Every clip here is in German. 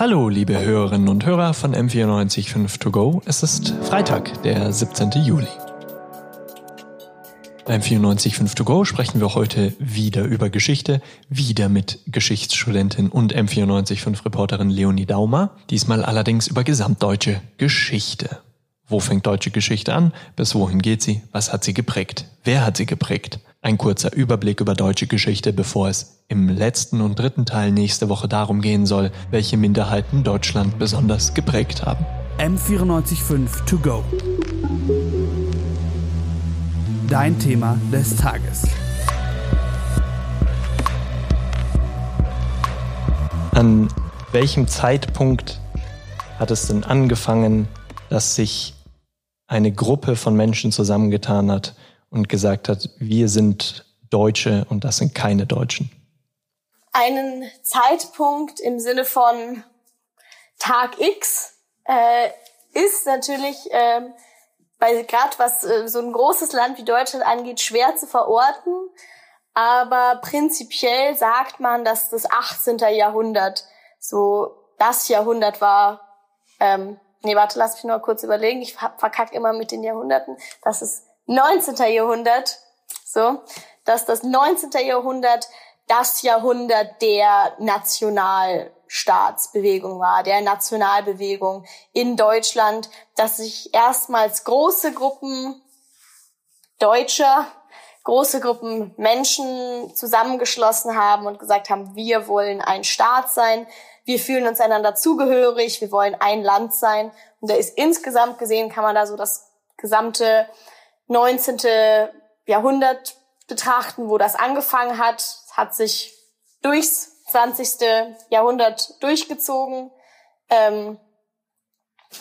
Hallo, liebe Hörerinnen und Hörer von M945 To Go. Es ist Freitag, der 17. Juli. Beim 94.5 To Go sprechen wir heute wieder über Geschichte, wieder mit Geschichtsstudentin und M945 Reporterin Leonie Daumer, diesmal allerdings über gesamtdeutsche Geschichte. Wo fängt deutsche Geschichte an? Bis wohin geht sie? Was hat sie geprägt? Wer hat sie geprägt? Ein kurzer Überblick über deutsche Geschichte, bevor es im letzten und dritten Teil nächste Woche darum gehen soll, welche Minderheiten Deutschland besonders geprägt haben. M945 To Go. Dein Thema des Tages. An welchem Zeitpunkt hat es denn angefangen, dass sich eine Gruppe von Menschen zusammengetan hat und gesagt hat, wir sind Deutsche und das sind keine Deutschen? Einen Zeitpunkt im Sinne von Tag X äh, ist natürlich äh, bei gerade was äh, so ein großes Land wie Deutschland angeht schwer zu verorten. Aber prinzipiell sagt man, dass das 18. Jahrhundert so das Jahrhundert war. Ähm, nee, warte, lass mich nur kurz überlegen. Ich verkack immer mit den Jahrhunderten. Das ist 19. Jahrhundert, so, dass das 19. Jahrhundert das Jahrhundert der Nationalstaatsbewegung war, der Nationalbewegung in Deutschland, dass sich erstmals große Gruppen Deutscher, große Gruppen Menschen zusammengeschlossen haben und gesagt haben, wir wollen ein Staat sein, wir fühlen uns einander zugehörig, wir wollen ein Land sein. Und da ist insgesamt gesehen, kann man da so das gesamte 19. Jahrhundert betrachten, wo das angefangen hat, hat sich durchs 20. Jahrhundert durchgezogen, ähm,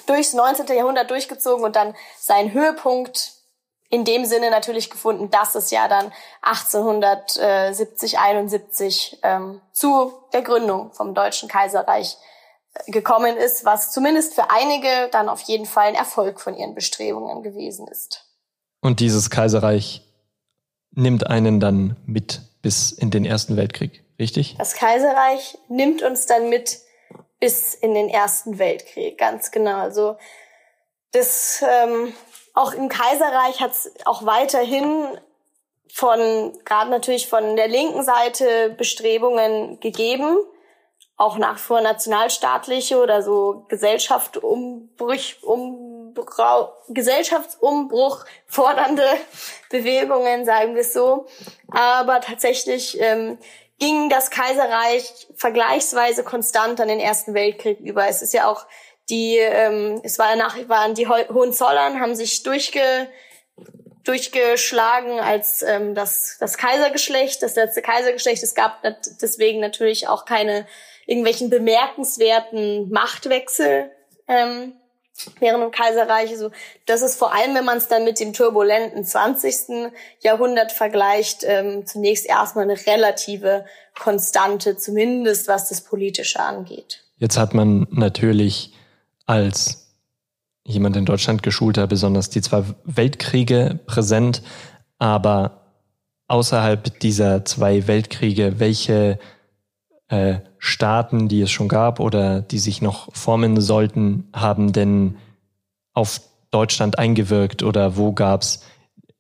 durchs 19. Jahrhundert durchgezogen und dann seinen Höhepunkt in dem Sinne natürlich gefunden, dass es ja dann 1870, 71 ähm, zu der Gründung vom Deutschen Kaiserreich äh, gekommen ist, was zumindest für einige dann auf jeden Fall ein Erfolg von ihren Bestrebungen gewesen ist. Und dieses Kaiserreich nimmt einen dann mit bis in den Ersten Weltkrieg, richtig? Das Kaiserreich nimmt uns dann mit bis in den Ersten Weltkrieg, ganz genau. Also das ähm, auch im Kaiserreich hat es auch weiterhin von gerade natürlich von der linken Seite Bestrebungen gegeben, auch nach vor nationalstaatliche oder so Gesellschaftsumbruch, um, Gesellschaftsumbruch fordernde Bewegungen, sagen wir es so. Aber tatsächlich ähm, ging das Kaiserreich vergleichsweise konstant an den Ersten Weltkrieg über. Es ist ja auch die, ähm, es war nach, waren die Hohenzollern, haben sich durchge, durchgeschlagen als ähm, das, das Kaisergeschlecht, das letzte Kaisergeschlecht. Es gab deswegen natürlich auch keine irgendwelchen bemerkenswerten Machtwechsel. Ähm, während dem Kaiserreich. Also das ist vor allem, wenn man es dann mit dem turbulenten 20. Jahrhundert vergleicht, ähm, zunächst erstmal eine relative Konstante, zumindest was das Politische angeht. Jetzt hat man natürlich als jemand in Deutschland geschulter besonders die zwei Weltkriege präsent, aber außerhalb dieser zwei Weltkriege, welche äh, Staaten, die es schon gab oder die sich noch formen sollten, haben denn auf Deutschland eingewirkt oder wo gab es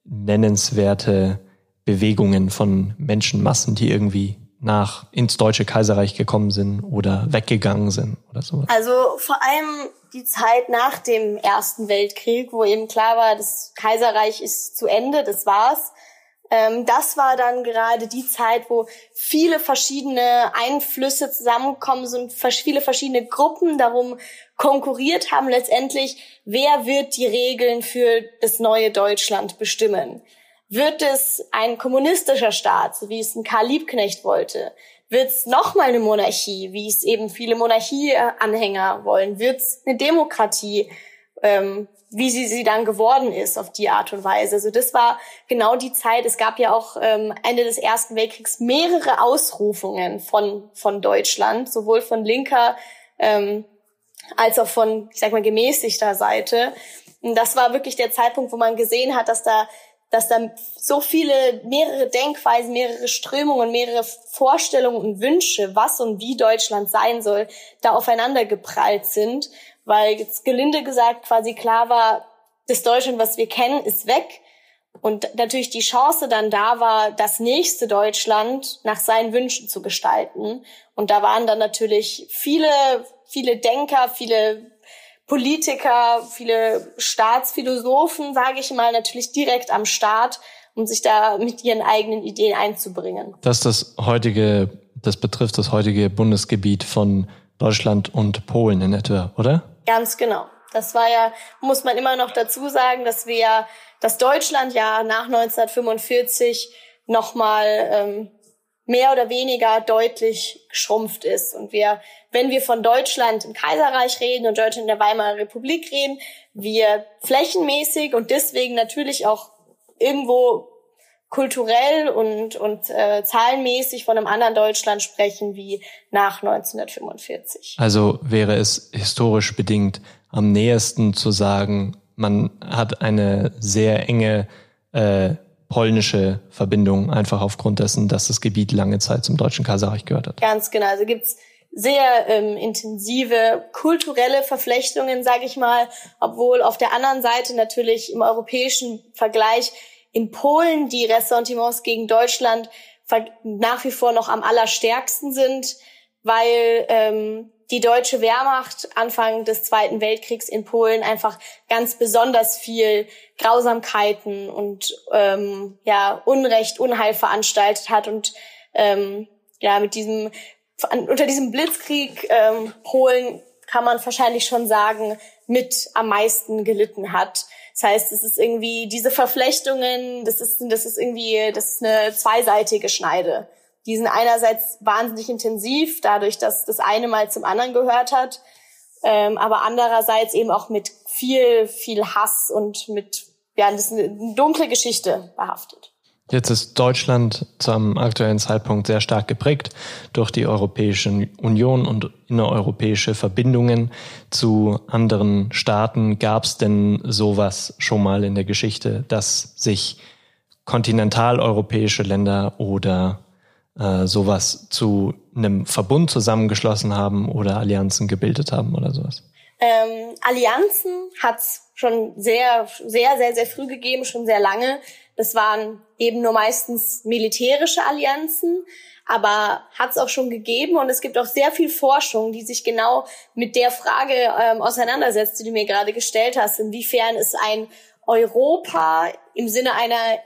nennenswerte Bewegungen von Menschenmassen, die irgendwie nach ins Deutsche Kaiserreich gekommen sind oder weggegangen sind oder so? Also vor allem die Zeit nach dem Ersten Weltkrieg, wo eben klar war, das Kaiserreich ist zu Ende, das war's. Ähm, das war dann gerade die Zeit, wo viele verschiedene Einflüsse zusammenkommen sind, viele verschiedene Gruppen darum konkurriert haben letztendlich, wer wird die Regeln für das neue Deutschland bestimmen? Wird es ein kommunistischer Staat, so wie es ein Karl Liebknecht wollte? Wird es nochmal eine Monarchie, wie es eben viele Monarchieanhänger wollen? Wird es eine Demokratie? Ähm, wie sie sie dann geworden ist auf die Art und Weise. Also das war genau die Zeit. Es gab ja auch ähm, Ende des Ersten Weltkriegs mehrere Ausrufungen von von Deutschland, sowohl von linker ähm, als auch von, ich sag mal, gemäßigter Seite. Und das war wirklich der Zeitpunkt, wo man gesehen hat, dass da dass da so viele, mehrere Denkweisen, mehrere Strömungen, mehrere Vorstellungen und Wünsche, was und wie Deutschland sein soll, da aufeinander geprallt sind, weil jetzt gelinde gesagt quasi klar war, das Deutschland, was wir kennen, ist weg. Und natürlich die Chance dann da war, das nächste Deutschland nach seinen Wünschen zu gestalten. Und da waren dann natürlich viele, viele Denker, viele Politiker, viele Staatsphilosophen, sage ich mal, natürlich direkt am Start, um sich da mit ihren eigenen Ideen einzubringen. Das das heutige, das betrifft das heutige Bundesgebiet von Deutschland und Polen in etwa, oder? Ganz genau. Das war ja, muss man immer noch dazu sagen, dass wir, dass Deutschland ja nach 1945 nochmal ähm, mehr oder weniger deutlich geschrumpft ist. Und wir, wenn wir von Deutschland im Kaiserreich reden und Deutschland in der Weimarer Republik reden, wir flächenmäßig und deswegen natürlich auch irgendwo kulturell und, und äh, zahlenmäßig von einem anderen Deutschland sprechen wie nach 1945. Also wäre es historisch bedingt am nähersten zu sagen, man hat eine sehr enge äh, polnische Verbindung, einfach aufgrund dessen, dass das Gebiet lange Zeit zum Deutschen Kaiserreich gehört hat. Ganz genau. Also gibt's sehr ähm, intensive kulturelle Verflechtungen, sage ich mal, obwohl auf der anderen Seite natürlich im europäischen Vergleich in Polen die Ressentiments gegen Deutschland nach wie vor noch am allerstärksten sind, weil ähm, die deutsche Wehrmacht Anfang des Zweiten Weltkriegs in Polen einfach ganz besonders viel Grausamkeiten und ähm, ja Unrecht, Unheil veranstaltet hat und ähm, ja mit diesem unter diesem Blitzkrieg ähm, Polen kann man wahrscheinlich schon sagen mit am meisten gelitten hat. Das heißt, es ist irgendwie diese Verflechtungen, das ist das ist irgendwie das ist eine zweiseitige Schneide die sind einerseits wahnsinnig intensiv, dadurch, dass das eine mal zum anderen gehört hat, ähm, aber andererseits eben auch mit viel, viel Hass und mit, ja, das ist eine dunkle Geschichte behaftet. Jetzt ist Deutschland zum aktuellen Zeitpunkt sehr stark geprägt durch die Europäische Union und innereuropäische Verbindungen zu anderen Staaten. Gab es denn sowas schon mal in der Geschichte, dass sich kontinentaleuropäische Länder oder äh, sowas zu einem Verbund zusammengeschlossen haben oder Allianzen gebildet haben oder sowas? Ähm, Allianzen hat es schon sehr, sehr, sehr, sehr früh gegeben, schon sehr lange. Das waren eben nur meistens militärische Allianzen, aber hat es auch schon gegeben und es gibt auch sehr viel Forschung, die sich genau mit der Frage ähm, auseinandersetzt, die du mir gerade gestellt hast. Inwiefern ist ein Europa im Sinne einer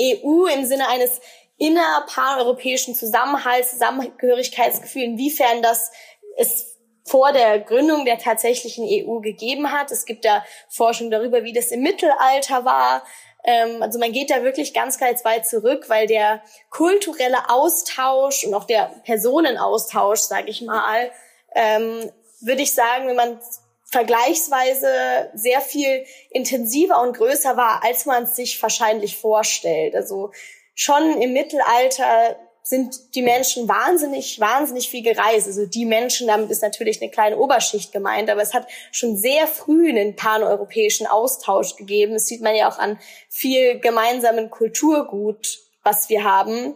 EU, im Sinne eines innerpaneuropäischen Zusammenhalt, Zusammengehörigkeitsgefühl, inwiefern das es vor der Gründung der tatsächlichen EU gegeben hat. Es gibt da Forschung darüber, wie das im Mittelalter war. Ähm, also man geht da wirklich ganz, ganz weit zurück, weil der kulturelle Austausch und auch der Personenaustausch, sage ich mal, ähm, würde ich sagen, wenn man vergleichsweise sehr viel intensiver und größer war, als man es sich wahrscheinlich vorstellt. Also schon im Mittelalter sind die Menschen wahnsinnig, wahnsinnig viel gereist. Also die Menschen, damit ist natürlich eine kleine Oberschicht gemeint, aber es hat schon sehr früh einen paneuropäischen Austausch gegeben. Das sieht man ja auch an viel gemeinsamen Kulturgut, was wir haben.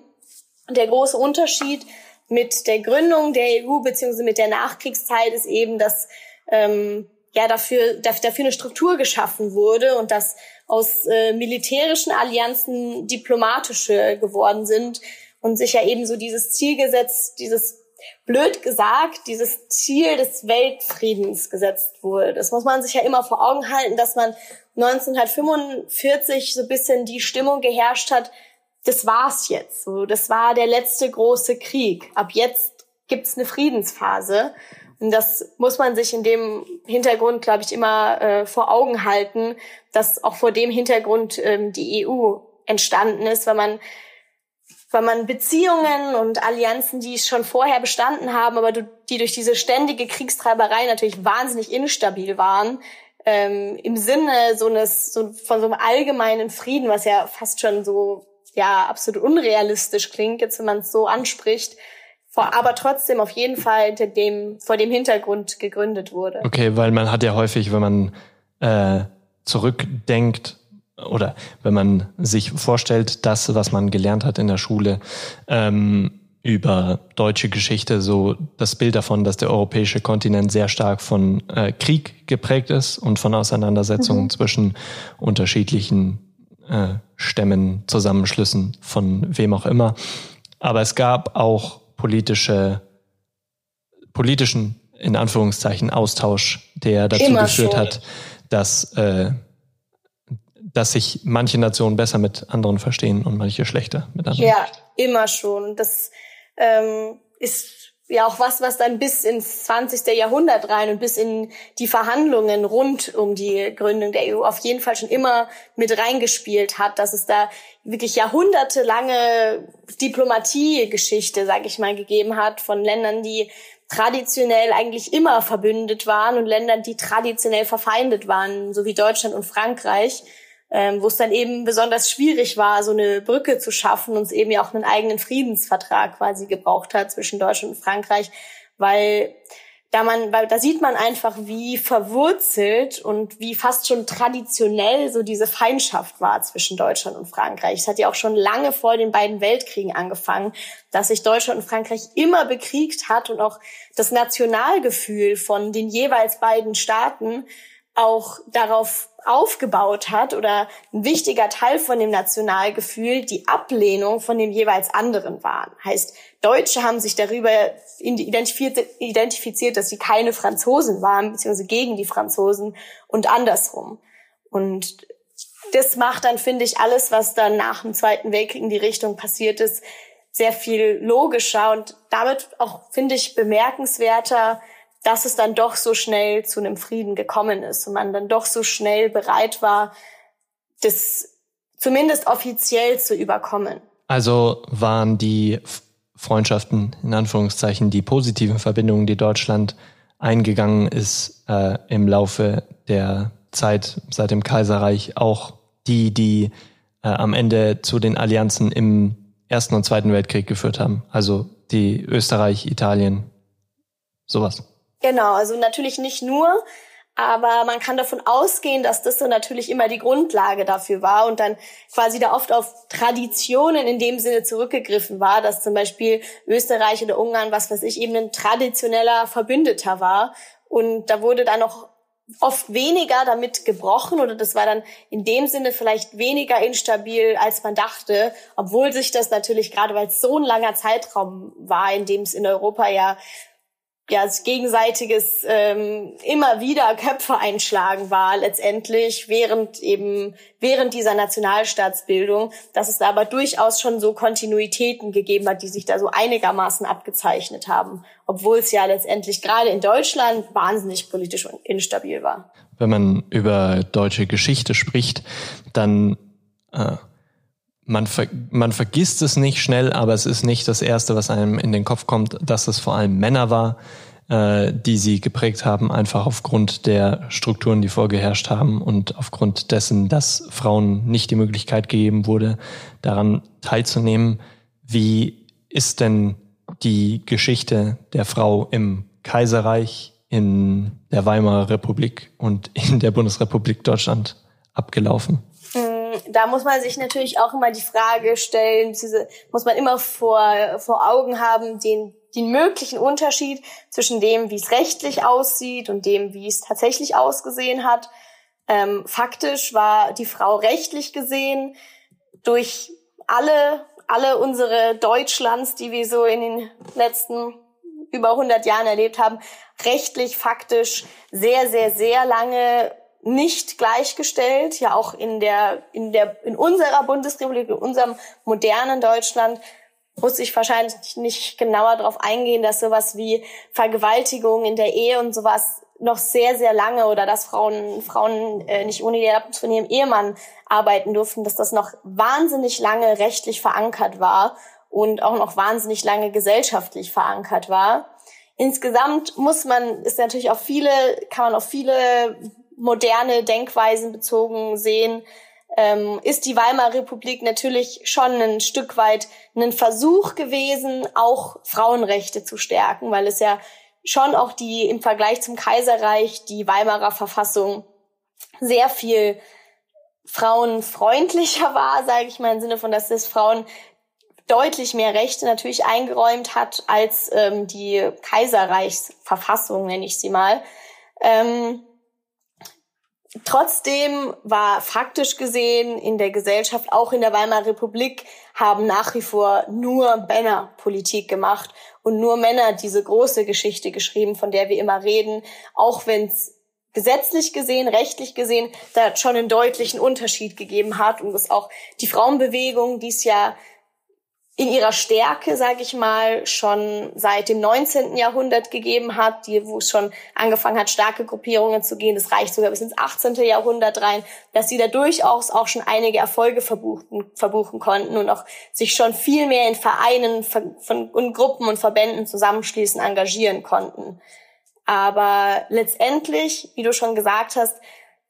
Der große Unterschied mit der Gründung der EU beziehungsweise mit der Nachkriegszeit ist eben, dass ähm, ja dafür, dafür eine Struktur geschaffen wurde und dass aus äh, militärischen Allianzen diplomatische geworden sind und sich ja eben so dieses Ziel gesetzt, dieses blöd gesagt, dieses Ziel des Weltfriedens gesetzt wurde. Das muss man sich ja immer vor Augen halten, dass man 1945 so ein bisschen die Stimmung geherrscht hat, das war's jetzt. So, das war der letzte große Krieg. Ab jetzt gibt's eine Friedensphase. Und das muss man sich in dem Hintergrund, glaube ich, immer äh, vor Augen halten, dass auch vor dem Hintergrund ähm, die EU entstanden ist, weil man weil man Beziehungen und Allianzen, die schon vorher bestanden haben, aber die durch diese ständige Kriegstreiberei natürlich wahnsinnig instabil waren, ähm, im Sinne so eines so von so einem allgemeinen Frieden, was ja fast schon so ja absolut unrealistisch klingt, jetzt wenn man es so anspricht, vor, aber trotzdem auf jeden Fall hinter dem, vor dem Hintergrund gegründet wurde. Okay, weil man hat ja häufig, wenn man äh, zurückdenkt oder wenn man sich vorstellt, das, was man gelernt hat in der Schule, ähm, über deutsche Geschichte so das Bild davon, dass der europäische Kontinent sehr stark von äh, Krieg geprägt ist und von Auseinandersetzungen mhm. zwischen unterschiedlichen äh, Stämmen, Zusammenschlüssen von wem auch immer. Aber es gab auch politische, politischen, in Anführungszeichen, Austausch, der dazu Immer geführt schon. hat, dass, äh, dass sich manche Nationen besser mit anderen verstehen und manche schlechter mit anderen. Ja, immer schon. Das ähm, ist ja auch was, was dann bis ins 20. Jahrhundert rein und bis in die Verhandlungen rund um die Gründung der EU auf jeden Fall schon immer mit reingespielt hat, dass es da wirklich jahrhundertelange Diplomatiegeschichte, sage ich mal, gegeben hat von Ländern, die traditionell eigentlich immer verbündet waren und Ländern, die traditionell verfeindet waren, so wie Deutschland und Frankreich ähm, wo es dann eben besonders schwierig war, so eine Brücke zu schaffen und es eben ja auch einen eigenen Friedensvertrag quasi gebraucht hat zwischen Deutschland und Frankreich, weil da man, weil da sieht man einfach, wie verwurzelt und wie fast schon traditionell so diese Feindschaft war zwischen Deutschland und Frankreich. Es hat ja auch schon lange vor den beiden Weltkriegen angefangen, dass sich Deutschland und Frankreich immer bekriegt hat und auch das Nationalgefühl von den jeweils beiden Staaten auch darauf aufgebaut hat oder ein wichtiger Teil von dem Nationalgefühl die Ablehnung von dem jeweils anderen waren. Heißt, Deutsche haben sich darüber identifiziert, dass sie keine Franzosen waren, beziehungsweise gegen die Franzosen und andersrum. Und das macht dann, finde ich, alles, was dann nach dem Zweiten Weltkrieg in die Richtung passiert ist, sehr viel logischer und damit auch, finde ich, bemerkenswerter, dass es dann doch so schnell zu einem Frieden gekommen ist und man dann doch so schnell bereit war, das zumindest offiziell zu überkommen. Also waren die Freundschaften, in Anführungszeichen, die positiven Verbindungen, die Deutschland eingegangen ist äh, im Laufe der Zeit seit dem Kaiserreich, auch die, die äh, am Ende zu den Allianzen im Ersten und Zweiten Weltkrieg geführt haben. Also die Österreich, Italien, sowas. Genau, also natürlich nicht nur, aber man kann davon ausgehen, dass das so natürlich immer die Grundlage dafür war und dann quasi da oft auf Traditionen in dem Sinne zurückgegriffen war, dass zum Beispiel Österreich oder Ungarn, was weiß ich, eben ein traditioneller Verbündeter war. Und da wurde dann noch oft weniger damit gebrochen oder das war dann in dem Sinne vielleicht weniger instabil, als man dachte, obwohl sich das natürlich gerade, weil es so ein langer Zeitraum war, in dem es in Europa ja ja, gegenseitiges ähm, immer wieder Köpfe einschlagen war letztendlich während eben während dieser Nationalstaatsbildung, dass es da aber durchaus schon so Kontinuitäten gegeben hat, die sich da so einigermaßen abgezeichnet haben, obwohl es ja letztendlich gerade in Deutschland wahnsinnig politisch und instabil war. Wenn man über deutsche Geschichte spricht, dann äh, man, ver man vergisst es nicht schnell, aber es ist nicht das Erste, was einem in den Kopf kommt, dass es vor allem Männer war, äh, die sie geprägt haben, einfach aufgrund der Strukturen, die vorgeherrscht haben und aufgrund dessen, dass Frauen nicht die Möglichkeit gegeben wurde, daran teilzunehmen. Wie ist denn die Geschichte der Frau im Kaiserreich, in der Weimarer Republik und in der Bundesrepublik Deutschland abgelaufen? Da muss man sich natürlich auch immer die Frage stellen, muss man immer vor, vor Augen haben, den, den möglichen Unterschied zwischen dem, wie es rechtlich aussieht und dem, wie es tatsächlich ausgesehen hat. Ähm, faktisch war die Frau rechtlich gesehen durch alle, alle unsere Deutschlands, die wir so in den letzten über 100 Jahren erlebt haben, rechtlich, faktisch sehr, sehr, sehr lange nicht gleichgestellt, ja auch in der, in der, in unserer Bundesrepublik, in unserem modernen Deutschland, muss ich wahrscheinlich nicht genauer darauf eingehen, dass sowas wie Vergewaltigung in der Ehe und sowas noch sehr, sehr lange oder dass Frauen, Frauen äh, nicht ohne die Erlaubnis von ihrem Ehemann arbeiten durften, dass das noch wahnsinnig lange rechtlich verankert war und auch noch wahnsinnig lange gesellschaftlich verankert war. Insgesamt muss man, ist natürlich auf viele, kann man auf viele moderne Denkweisen bezogen sehen, ähm, ist die Weimarer Republik natürlich schon ein Stück weit ein Versuch gewesen, auch Frauenrechte zu stärken, weil es ja schon auch die im Vergleich zum Kaiserreich die Weimarer Verfassung sehr viel frauenfreundlicher war, sage ich mal im Sinne von, dass es Frauen deutlich mehr Rechte natürlich eingeräumt hat als ähm, die Kaiserreichsverfassung, nenne ich sie mal. Ähm, trotzdem war faktisch gesehen in der Gesellschaft, auch in der Weimarer Republik, haben nach wie vor nur Männer Politik gemacht und nur Männer diese große Geschichte geschrieben, von der wir immer reden, auch wenn es gesetzlich gesehen, rechtlich gesehen, da schon einen deutlichen Unterschied gegeben hat und es auch die Frauenbewegung, die es ja in ihrer Stärke, sage ich mal, schon seit dem 19. Jahrhundert gegeben hat, die, wo es schon angefangen hat, starke Gruppierungen zu gehen. Das reicht sogar bis ins 18. Jahrhundert rein, dass sie da durchaus auch schon einige Erfolge verbuchen, verbuchen konnten und auch sich schon viel mehr in Vereinen von, und Gruppen und Verbänden zusammenschließen, engagieren konnten. Aber letztendlich, wie du schon gesagt hast,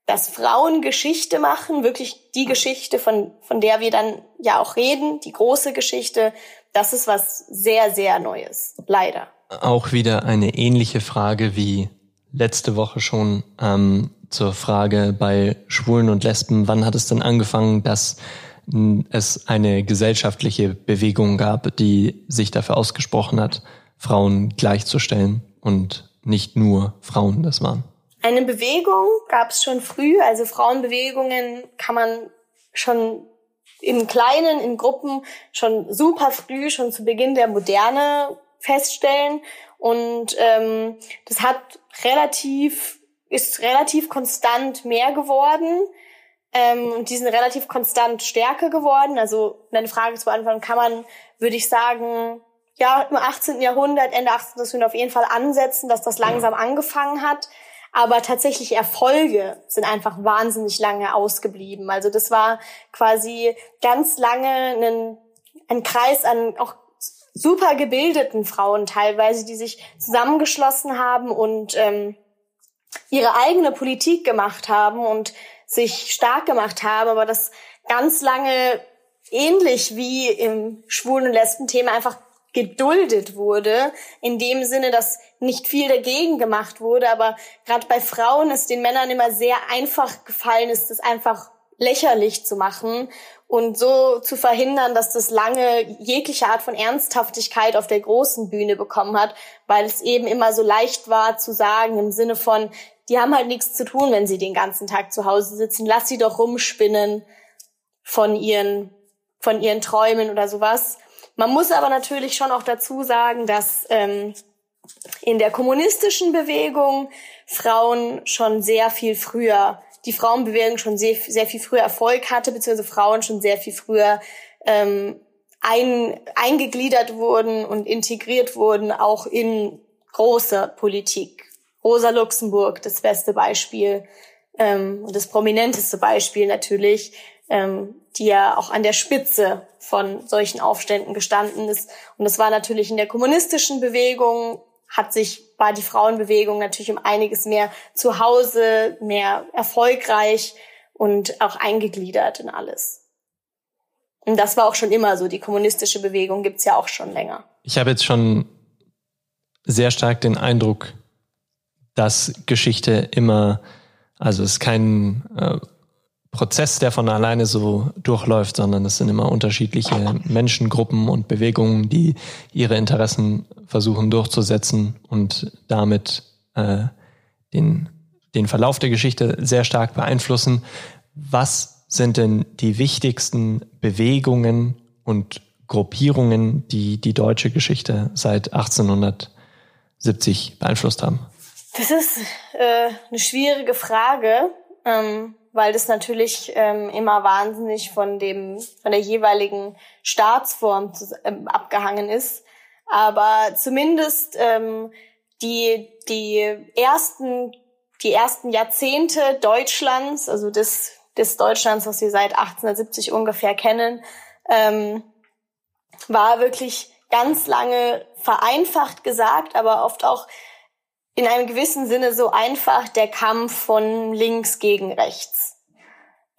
dass Frauen Geschichte machen, wirklich die Geschichte, von, von der wir dann ja auch reden, die große Geschichte, das ist was sehr, sehr Neues. Leider. Auch wieder eine ähnliche Frage wie letzte Woche schon ähm, zur Frage bei Schwulen und Lesben. Wann hat es denn angefangen, dass es eine gesellschaftliche Bewegung gab, die sich dafür ausgesprochen hat, Frauen gleichzustellen und nicht nur Frauen das waren? Eine Bewegung gab es schon früh, also Frauenbewegungen kann man schon im Kleinen, in Gruppen schon super früh, schon zu Beginn der Moderne feststellen. Und ähm, das hat relativ, ist relativ konstant mehr geworden. Ähm, und die sind relativ konstant stärker geworden. Also deine Frage zu beantworten, kann man, würde ich sagen, ja, im 18. Jahrhundert, Ende 18. Jahrhundert auf jeden Fall ansetzen, dass das langsam angefangen hat aber tatsächlich Erfolge sind einfach wahnsinnig lange ausgeblieben. Also das war quasi ganz lange ein, ein Kreis an auch super gebildeten Frauen teilweise, die sich zusammengeschlossen haben und ähm, ihre eigene Politik gemacht haben und sich stark gemacht haben, aber das ganz lange ähnlich wie im Schwulen- und Lesben-Thema einfach geduldet wurde, in dem Sinne, dass nicht viel dagegen gemacht wurde, aber gerade bei Frauen ist den Männern immer sehr einfach gefallen ist, das einfach lächerlich zu machen und so zu verhindern, dass das lange jegliche Art von Ernsthaftigkeit auf der großen Bühne bekommen hat, weil es eben immer so leicht war zu sagen im Sinne von, die haben halt nichts zu tun, wenn sie den ganzen Tag zu Hause sitzen, lass sie doch rumspinnen von ihren, von ihren Träumen oder sowas. Man muss aber natürlich schon auch dazu sagen, dass ähm, in der kommunistischen Bewegung Frauen schon sehr viel früher, die Frauenbewegung schon sehr, sehr viel früher Erfolg hatte, beziehungsweise Frauen schon sehr viel früher ähm, ein, eingegliedert wurden und integriert wurden, auch in große Politik. Rosa Luxemburg, das beste Beispiel ähm, und das prominenteste Beispiel natürlich, ähm, die ja auch an der Spitze von solchen Aufständen gestanden ist. Und das war natürlich in der kommunistischen Bewegung, hat sich, war die Frauenbewegung natürlich um einiges mehr zu Hause, mehr erfolgreich und auch eingegliedert in alles. Und das war auch schon immer so. Die kommunistische Bewegung gibt's ja auch schon länger. Ich habe jetzt schon sehr stark den Eindruck, dass Geschichte immer, also es ist kein äh, Prozess, der von alleine so durchläuft, sondern es sind immer unterschiedliche Menschengruppen und Bewegungen, die ihre Interessen versuchen durchzusetzen und damit äh, den, den Verlauf der Geschichte sehr stark beeinflussen. Was sind denn die wichtigsten Bewegungen und Gruppierungen, die die deutsche Geschichte seit 1870 beeinflusst haben? Das ist äh, eine schwierige Frage. Ähm weil das natürlich ähm, immer wahnsinnig von dem von der jeweiligen Staatsform zu, ähm, abgehangen ist. Aber zumindest ähm, die die ersten die ersten Jahrzehnte Deutschlands, also des des Deutschlands, was wir seit 1870 ungefähr kennen, ähm, war wirklich ganz lange vereinfacht gesagt, aber oft auch in einem gewissen Sinne so einfach der Kampf von links gegen rechts,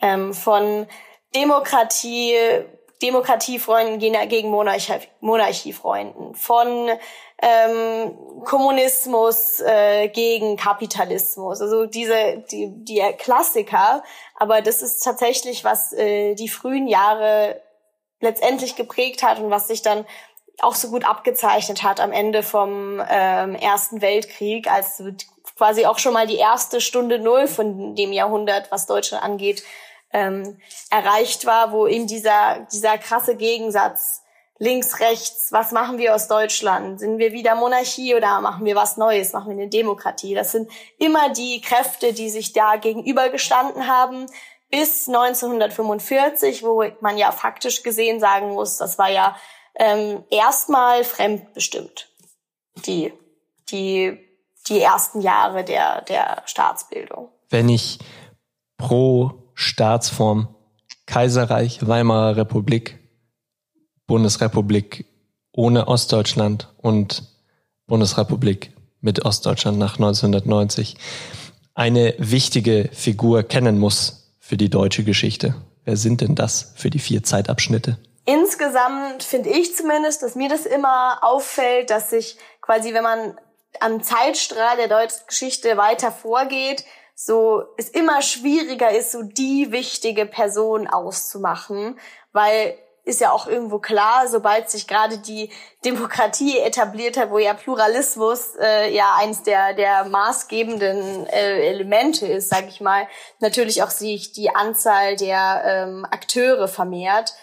ähm, von Demokratie, Demokratiefreunden gegen Monarchie, Monarchiefreunden, von ähm, Kommunismus äh, gegen Kapitalismus. Also diese die, die Klassiker. Aber das ist tatsächlich, was äh, die frühen Jahre letztendlich geprägt hat und was sich dann auch so gut abgezeichnet hat am Ende vom ähm, Ersten Weltkrieg, als quasi auch schon mal die erste Stunde Null von dem Jahrhundert, was Deutschland angeht, ähm, erreicht war, wo eben dieser, dieser krasse Gegensatz links, rechts, was machen wir aus Deutschland? Sind wir wieder Monarchie oder machen wir was Neues? Machen wir eine Demokratie? Das sind immer die Kräfte, die sich da gegenübergestanden haben bis 1945, wo man ja faktisch gesehen sagen muss, das war ja ähm, erstmal fremdbestimmt, die, die, die ersten Jahre der, der Staatsbildung. Wenn ich pro Staatsform Kaiserreich, Weimarer Republik, Bundesrepublik ohne Ostdeutschland und Bundesrepublik mit Ostdeutschland nach 1990 eine wichtige Figur kennen muss für die deutsche Geschichte. Wer sind denn das für die vier Zeitabschnitte? Insgesamt finde ich zumindest, dass mir das immer auffällt, dass sich quasi, wenn man am Zeitstrahl der deutschen Geschichte weiter vorgeht, so es immer schwieriger ist, so die wichtige Person auszumachen, weil ist ja auch irgendwo klar, sobald sich gerade die Demokratie etabliert hat, wo ja Pluralismus äh, ja eins der der maßgebenden äh, Elemente ist, sage ich mal, natürlich auch sich die Anzahl der ähm, Akteure vermehrt.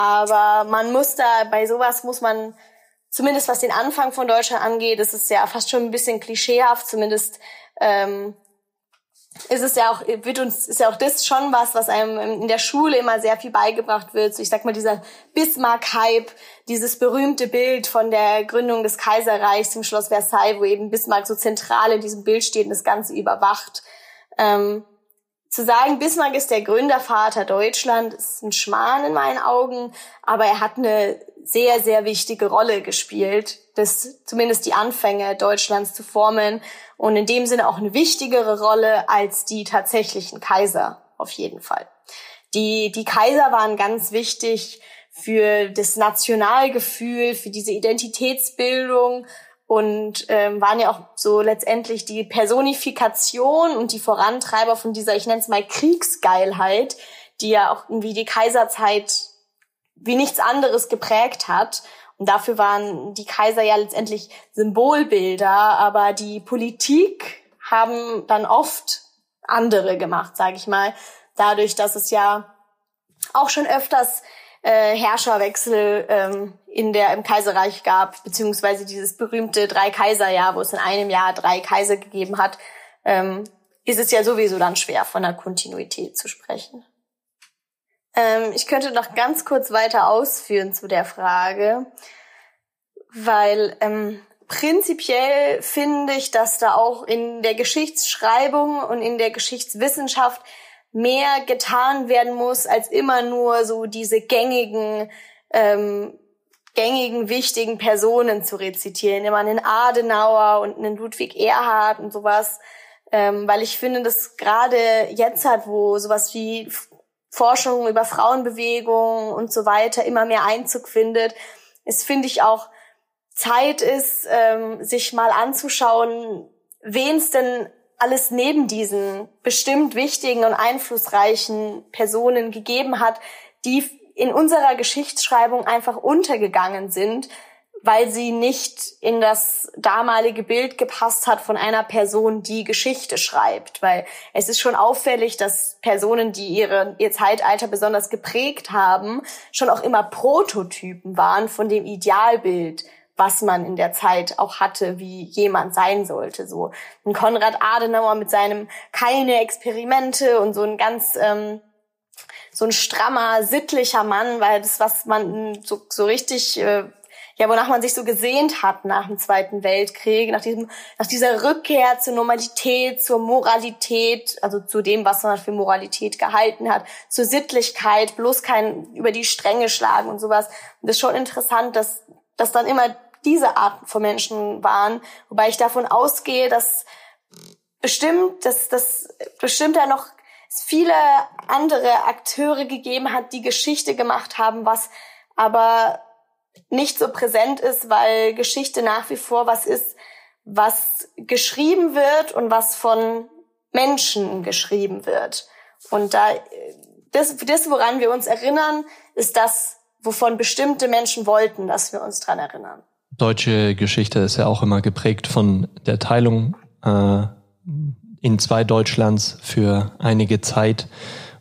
Aber man muss da, bei sowas muss man, zumindest was den Anfang von Deutschland angeht, ist ja fast schon ein bisschen klischeehaft, zumindest ähm, ist es ja auch, wird uns, ist ja auch das schon was, was einem in der Schule immer sehr viel beigebracht wird. So, ich sag mal, dieser Bismarck-Hype, dieses berühmte Bild von der Gründung des Kaiserreichs im Schloss Versailles, wo eben Bismarck so zentral in diesem Bild steht und das Ganze überwacht. Ähm, zu sagen, Bismarck ist der Gründervater Deutschland, ist ein Schmarrn in meinen Augen, aber er hat eine sehr, sehr wichtige Rolle gespielt, das zumindest die Anfänge Deutschlands zu formen und in dem Sinne auch eine wichtigere Rolle als die tatsächlichen Kaiser, auf jeden Fall. Die, die Kaiser waren ganz wichtig für das Nationalgefühl, für diese Identitätsbildung und ähm, waren ja auch so letztendlich die Personifikation und die Vorantreiber von dieser, ich nenne es mal Kriegsgeilheit, die ja auch irgendwie die Kaiserzeit wie nichts anderes geprägt hat. Und dafür waren die Kaiser ja letztendlich Symbolbilder, aber die Politik haben dann oft andere gemacht, sage ich mal, dadurch, dass es ja auch schon öfters äh, Herrscherwechsel ähm, in der im Kaiserreich gab, beziehungsweise dieses berühmte Drei-Kaiser-Jahr, wo es in einem Jahr drei Kaiser gegeben hat, ähm, ist es ja sowieso dann schwer, von der Kontinuität zu sprechen. Ähm, ich könnte noch ganz kurz weiter ausführen zu der Frage, weil ähm, prinzipiell finde ich, dass da auch in der Geschichtsschreibung und in der Geschichtswissenschaft mehr getan werden muss, als immer nur so diese gängigen, ähm, gängigen, wichtigen Personen zu rezitieren. Immer einen Adenauer und einen Ludwig Erhard und sowas. Ähm, weil ich finde, dass gerade jetzt hat, wo sowas wie Forschung über Frauenbewegung und so weiter immer mehr Einzug findet, es finde ich auch Zeit ist, ähm, sich mal anzuschauen, wen es denn alles neben diesen bestimmt wichtigen und einflussreichen Personen gegeben hat, die in unserer Geschichtsschreibung einfach untergegangen sind, weil sie nicht in das damalige Bild gepasst hat von einer Person, die Geschichte schreibt. Weil es ist schon auffällig, dass Personen, die ihre, ihr Zeitalter besonders geprägt haben, schon auch immer Prototypen waren von dem Idealbild, was man in der Zeit auch hatte, wie jemand sein sollte. So ein Konrad Adenauer mit seinem keine Experimente und so ein ganz ähm, so ein strammer sittlicher Mann, weil das was man so so richtig äh, ja, wonach man sich so gesehnt hat nach dem Zweiten Weltkrieg, nach diesem, nach dieser Rückkehr zur Normalität, zur Moralität, also zu dem, was man für Moralität gehalten hat, zur Sittlichkeit, bloß kein über die Stränge schlagen und sowas. Und das ist schon interessant, dass, dass dann immer diese Art von Menschen waren, wobei ich davon ausgehe, dass bestimmt, dass dass bestimmt da noch viele andere Akteure gegeben hat, die Geschichte gemacht haben, was aber nicht so präsent ist, weil Geschichte nach wie vor was ist, was geschrieben wird und was von Menschen geschrieben wird. Und da das, das, woran wir uns erinnern, ist das, wovon bestimmte Menschen wollten, dass wir uns dran erinnern. Deutsche Geschichte ist ja auch immer geprägt von der Teilung äh, in zwei Deutschlands für einige Zeit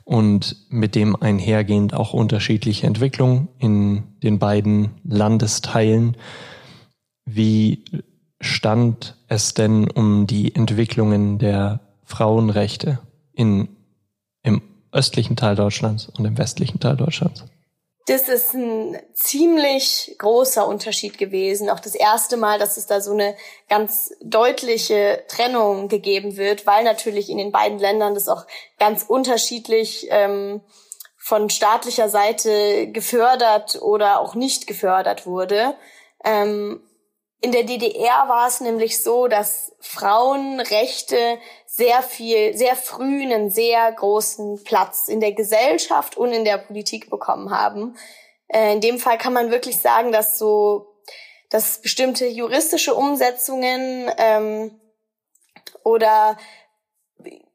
und mit dem einhergehend auch unterschiedliche Entwicklungen in den beiden Landesteilen. Wie stand es denn um die Entwicklungen der Frauenrechte in, im östlichen Teil Deutschlands und im westlichen Teil Deutschlands? Das ist ein ziemlich großer Unterschied gewesen. Auch das erste Mal, dass es da so eine ganz deutliche Trennung gegeben wird, weil natürlich in den beiden Ländern das auch ganz unterschiedlich ähm, von staatlicher Seite gefördert oder auch nicht gefördert wurde. Ähm, in der DDR war es nämlich so, dass Frauenrechte sehr viel, sehr früh einen sehr großen Platz in der Gesellschaft und in der Politik bekommen haben. Äh, in dem Fall kann man wirklich sagen, dass so, dass bestimmte juristische Umsetzungen ähm, oder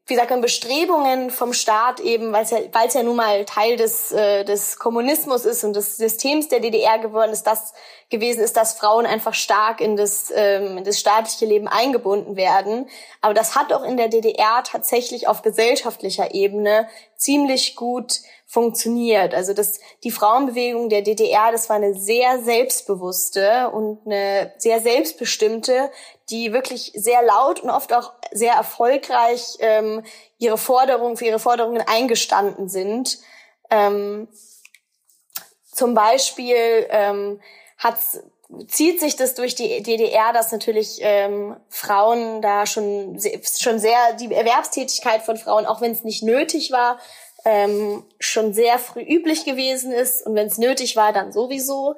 wie sagt man, Bestrebungen vom Staat eben, weil es ja, ja nun mal Teil des, äh, des Kommunismus ist und des Systems der DDR geworden ist, das gewesen ist, dass Frauen einfach stark in das, ähm, in das staatliche Leben eingebunden werden. Aber das hat auch in der DDR tatsächlich auf gesellschaftlicher Ebene ziemlich gut funktioniert. Also das, die Frauenbewegung der DDR, das war eine sehr selbstbewusste und eine sehr selbstbestimmte, die wirklich sehr laut und oft auch sehr erfolgreich ähm, ihre Forderungen für ihre Forderungen eingestanden sind. Ähm, zum Beispiel ähm, hat's zieht sich das durch die DDR, dass natürlich ähm, Frauen da schon schon sehr die Erwerbstätigkeit von Frauen, auch wenn es nicht nötig war, ähm, schon sehr früh üblich gewesen ist und wenn es nötig war, dann sowieso.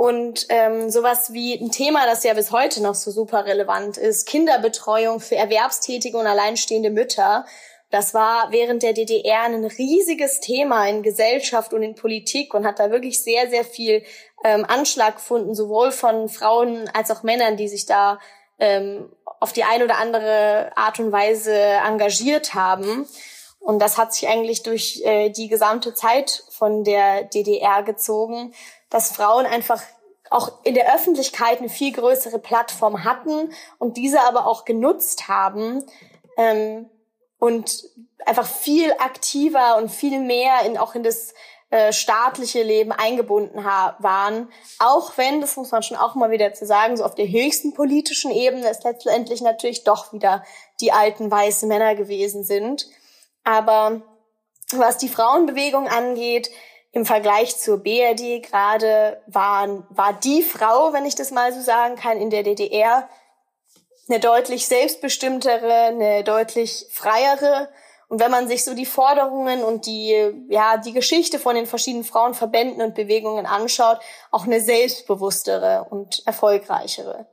Und ähm, sowas wie ein Thema, das ja bis heute noch so super relevant ist, Kinderbetreuung für erwerbstätige und alleinstehende Mütter. Das war während der DDR ein riesiges Thema in Gesellschaft und in Politik und hat da wirklich sehr, sehr viel ähm, Anschlag gefunden, sowohl von Frauen als auch Männern, die sich da ähm, auf die eine oder andere Art und Weise engagiert haben. Und das hat sich eigentlich durch äh, die gesamte Zeit von der DDR gezogen dass Frauen einfach auch in der Öffentlichkeit eine viel größere Plattform hatten und diese aber auch genutzt haben ähm, und einfach viel aktiver und viel mehr in auch in das äh, staatliche Leben eingebunden waren, auch wenn, das muss man schon auch mal wieder zu sagen, so auf der höchsten politischen Ebene es letztendlich natürlich doch wieder die alten weißen Männer gewesen sind. Aber was die Frauenbewegung angeht, im Vergleich zur BRD gerade war, war die Frau, wenn ich das mal so sagen kann, in der DDR eine deutlich selbstbestimmtere, eine deutlich freiere. Und wenn man sich so die Forderungen und die, ja, die Geschichte von den verschiedenen Frauenverbänden und Bewegungen anschaut, auch eine selbstbewusstere und erfolgreichere.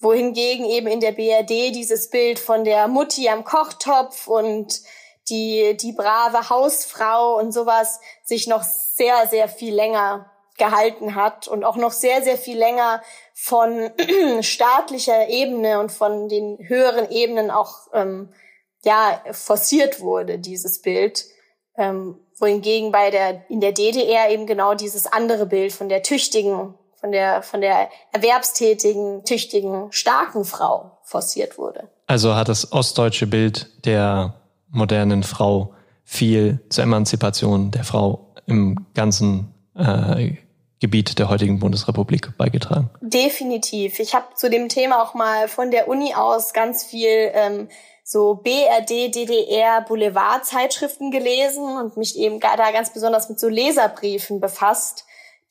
Wohingegen eben in der BRD dieses Bild von der Mutti am Kochtopf und die, die brave Hausfrau und sowas sich noch sehr, sehr viel länger gehalten hat und auch noch sehr, sehr viel länger von staatlicher Ebene und von den höheren Ebenen auch ähm, ja forciert wurde dieses Bild, ähm, wohingegen bei der in der DDR eben genau dieses andere Bild von der tüchtigen, von der von der erwerbstätigen, tüchtigen, starken Frau forciert wurde. Also hat das ostdeutsche Bild der modernen Frau viel zur Emanzipation der Frau im ganzen äh, Gebiet der heutigen Bundesrepublik beigetragen. Definitiv. Ich habe zu dem Thema auch mal von der Uni aus ganz viel ähm, so BRD, DDR, Boulevardzeitschriften gelesen und mich eben da ganz besonders mit so Leserbriefen befasst,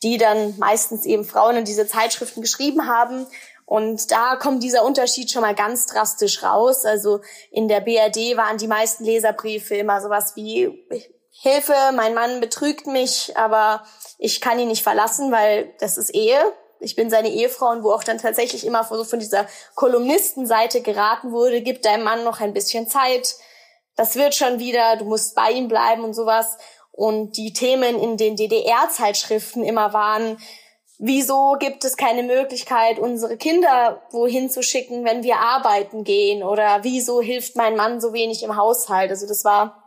die dann meistens eben Frauen in diese Zeitschriften geschrieben haben und da kommt dieser Unterschied schon mal ganz drastisch raus. Also in der BRD waren die meisten Leserbriefe immer sowas wie Hilfe, mein Mann betrügt mich, aber ich kann ihn nicht verlassen, weil das ist Ehe. Ich bin seine Ehefrau und wo auch dann tatsächlich immer von dieser Kolumnistenseite geraten wurde, gib deinem Mann noch ein bisschen Zeit. Das wird schon wieder, du musst bei ihm bleiben und sowas. Und die Themen in den DDR-Zeitschriften immer waren, wieso gibt es keine Möglichkeit, unsere Kinder wohin zu schicken, wenn wir arbeiten gehen? Oder wieso hilft mein Mann so wenig im Haushalt? Also das war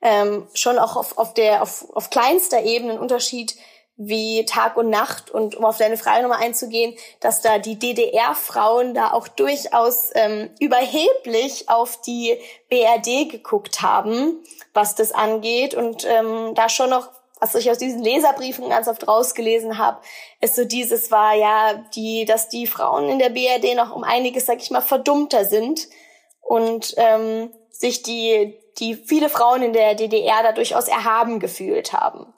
ähm, schon auch auf, auf, der, auf, auf kleinster Ebene ein Unterschied wie Tag und Nacht. Und um auf deine Frage nochmal einzugehen, dass da die DDR-Frauen da auch durchaus ähm, überheblich auf die BRD geguckt haben, was das angeht. Und ähm, da schon noch was ich aus diesen Leserbriefen ganz oft rausgelesen habe, ist so dieses war ja, die, dass die Frauen in der BRD noch um einiges, sag ich mal, verdummter sind und ähm, sich die, die viele Frauen in der DDR da durchaus erhaben gefühlt haben.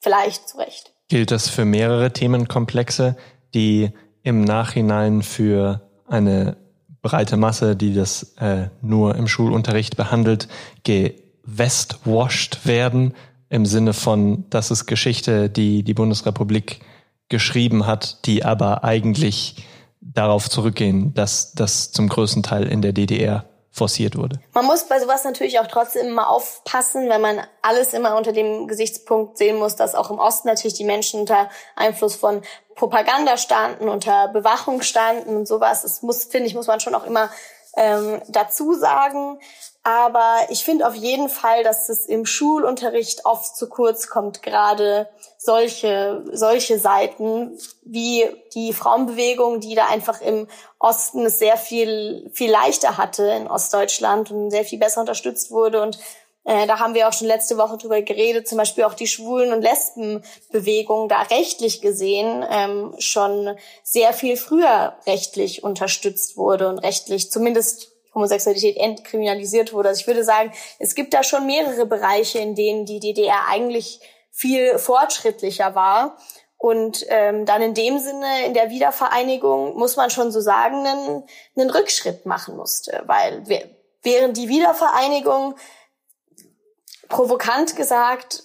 Vielleicht zu Recht. Gilt das für mehrere Themenkomplexe, die im Nachhinein für eine breite Masse, die das äh, nur im Schulunterricht behandelt, gewestwashed werden im Sinne von, das ist Geschichte, die die Bundesrepublik geschrieben hat, die aber eigentlich darauf zurückgehen, dass das zum größten Teil in der DDR forciert wurde. Man muss bei sowas natürlich auch trotzdem immer aufpassen, wenn man alles immer unter dem Gesichtspunkt sehen muss, dass auch im Osten natürlich die Menschen unter Einfluss von Propaganda standen, unter Bewachung standen und sowas. Das muss, finde ich, muss man schon auch immer ähm, dazu sagen. Aber ich finde auf jeden Fall, dass es im Schulunterricht oft zu kurz kommt, gerade solche, solche Seiten wie die Frauenbewegung, die da einfach im Osten es sehr viel, viel leichter hatte in Ostdeutschland und sehr viel besser unterstützt wurde. Und äh, da haben wir auch schon letzte Woche drüber geredet, zum Beispiel auch die Schwulen- und Lesbenbewegung da rechtlich gesehen ähm, schon sehr viel früher rechtlich unterstützt wurde und rechtlich zumindest Homosexualität entkriminalisiert wurde. Also ich würde sagen, es gibt da schon mehrere Bereiche, in denen die DDR eigentlich viel fortschrittlicher war. Und ähm, dann in dem Sinne, in der Wiedervereinigung, muss man schon so sagen, einen, einen Rückschritt machen musste. Weil während die Wiedervereinigung provokant gesagt,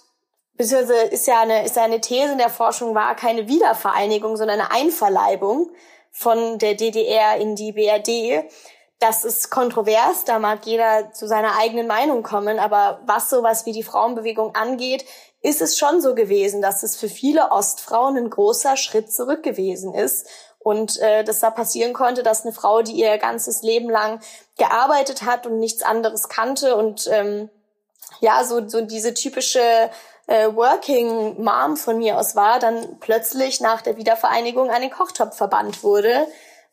beziehungsweise ist ja eine, ist ja eine These in der Forschung, war keine Wiedervereinigung, sondern eine Einverleibung von der DDR in die BRD, das ist kontrovers, da mag jeder zu seiner eigenen Meinung kommen, aber was sowas wie die Frauenbewegung angeht, ist es schon so gewesen, dass es für viele Ostfrauen ein großer Schritt zurück gewesen ist und äh, dass da passieren konnte, dass eine Frau, die ihr ganzes Leben lang gearbeitet hat und nichts anderes kannte und ähm, ja so so diese typische äh, Working Mom von mir aus war, dann plötzlich nach der Wiedervereinigung an den Kochtopf verbannt wurde.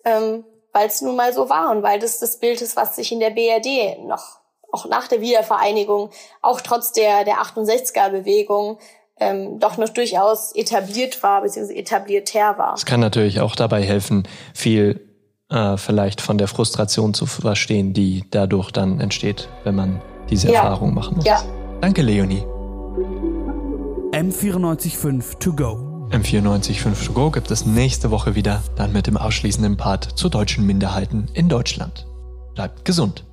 Ähm, weil es nun mal so war und weil das das Bild ist, was sich in der BRD noch, auch nach der Wiedervereinigung, auch trotz der, der 68er-Bewegung, ähm, doch noch durchaus etabliert war, beziehungsweise etablierter war. Es kann natürlich auch dabei helfen, viel äh, vielleicht von der Frustration zu verstehen, die dadurch dann entsteht, wenn man diese ja. Erfahrung machen muss. Ja. Danke, Leonie. M945 to go. M94.5 to go gibt es nächste Woche wieder, dann mit dem ausschließenden Part zu deutschen Minderheiten in Deutschland. Bleibt gesund.